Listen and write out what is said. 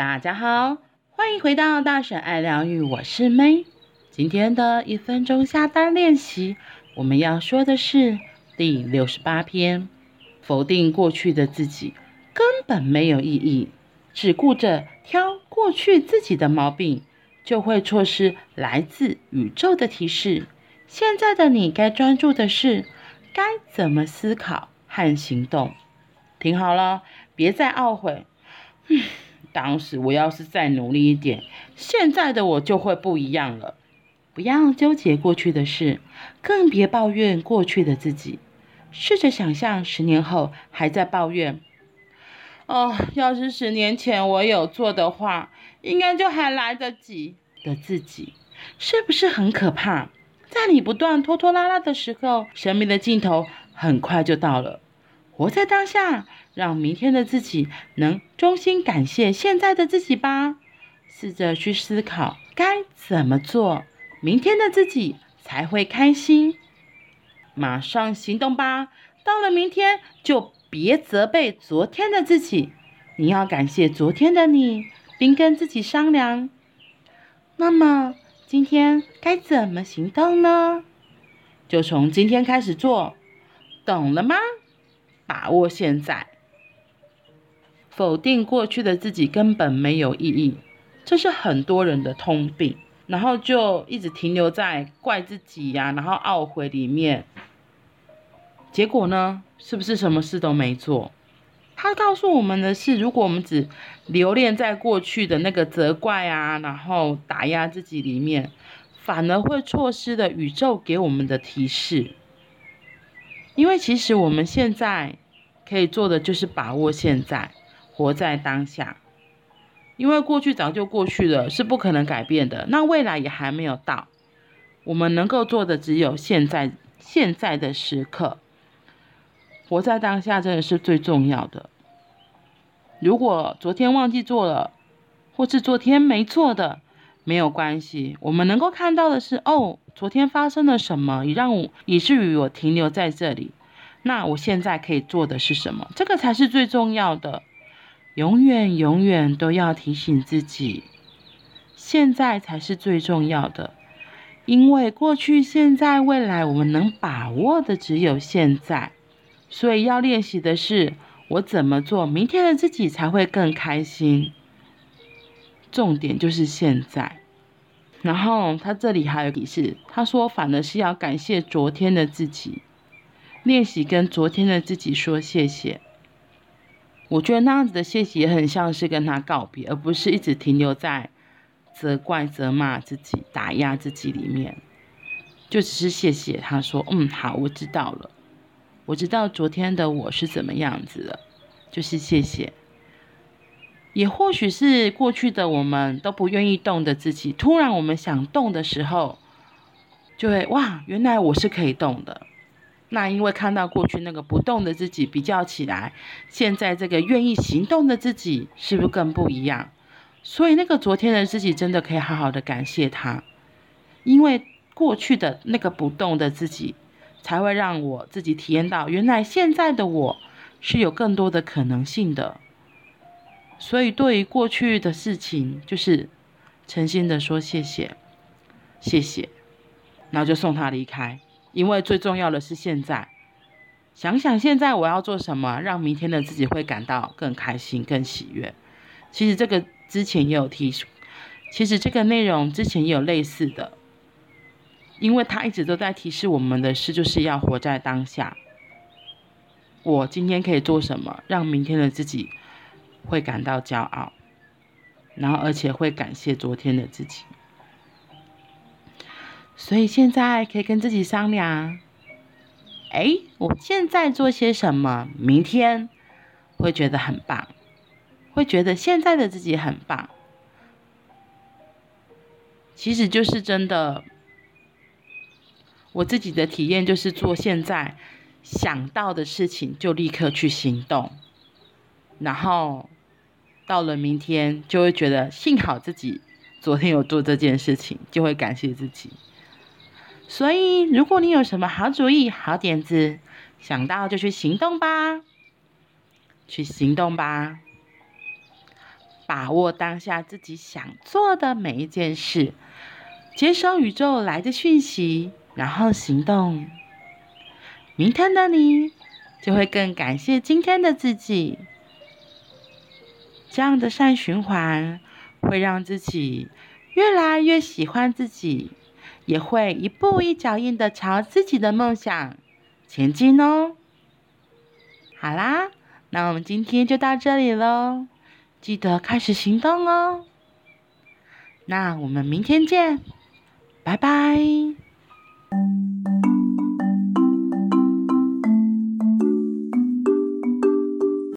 大家好，欢迎回到大婶爱疗愈，我是 May。今天的一分钟下单练习，我们要说的是第六十八篇：否定过去的自己根本没有意义，只顾着挑过去自己的毛病，就会错失来自宇宙的提示。现在的你该专注的是该怎么思考和行动。听好了，别再懊悔。嗯。当时我要是再努力一点，现在的我就会不一样了。不要纠结过去的事，更别抱怨过去的自己。试着想象十年后还在抱怨。哦，要是十年前我有做的话，应该就还来得及的自己，是不是很可怕？在你不断拖拖拉拉的时候，生命的尽头很快就到了。活在当下，让明天的自己能衷心感谢现在的自己吧。试着去思考该怎么做，明天的自己才会开心。马上行动吧！到了明天，就别责备昨天的自己，你要感谢昨天的你，并跟自己商量。那么今天该怎么行动呢？就从今天开始做，懂了吗？把握现在，否定过去的自己根本没有意义，这是很多人的通病。然后就一直停留在怪自己呀、然后懊悔里面。结果呢，是不是什么事都没做？他告诉我们的是，如果我们只留恋在过去的那个责怪啊，然后打压自己里面，反而会错失了宇宙给我们的提示。因为其实我们现在可以做的就是把握现在，活在当下。因为过去早就过去了，是不可能改变的。那未来也还没有到，我们能够做的只有现在，现在的时刻，活在当下真的是最重要的。如果昨天忘记做了，或是昨天没做的，没有关系。我们能够看到的是，哦。昨天发生了什么，让我以至于我停留在这里？那我现在可以做的是什么？这个才是最重要的。永远永远都要提醒自己，现在才是最重要的。因为过去、现在、未来，我们能把握的只有现在。所以要练习的是，我怎么做，明天的自己才会更开心。重点就是现在。然后他这里还有提示，他说反而是要感谢昨天的自己，练习跟昨天的自己说谢谢。我觉得那样子的谢谢也很像是跟他告别，而不是一直停留在责怪、责骂自己、打压自己里面。就只是谢谢他说，嗯，好，我知道了，我知道昨天的我是怎么样子了，就是谢谢。也或许是过去的我们都不愿意动的自己，突然我们想动的时候，就会哇，原来我是可以动的。那因为看到过去那个不动的自己比较起来，现在这个愿意行动的自己是不是更不一样？所以那个昨天的自己真的可以好好的感谢他，因为过去的那个不动的自己，才会让我自己体验到，原来现在的我是有更多的可能性的。所以，对于过去的事情，就是诚心的说谢谢，谢谢，然后就送他离开。因为最重要的是现在，想想现在我要做什么，让明天的自己会感到更开心、更喜悦。其实这个之前也有提，其实这个内容之前也有类似的，因为他一直都在提示我们的事，就是要活在当下。我今天可以做什么，让明天的自己。会感到骄傲，然后而且会感谢昨天的自己，所以现在可以跟自己商量，哎，我现在做些什么，明天会觉得很棒，会觉得现在的自己很棒，其实就是真的，我自己的体验就是做现在想到的事情就立刻去行动。然后到了明天，就会觉得幸好自己昨天有做这件事情，就会感谢自己。所以，如果你有什么好主意、好点子，想到就去行动吧，去行动吧，把握当下自己想做的每一件事，接收宇宙来的讯息，然后行动。明天的你就会更感谢今天的自己。这样的善循环会让自己越来越喜欢自己，也会一步一脚印的朝自己的梦想前进哦。好啦，那我们今天就到这里喽。记得开始行动哦！那我们明天见，拜拜。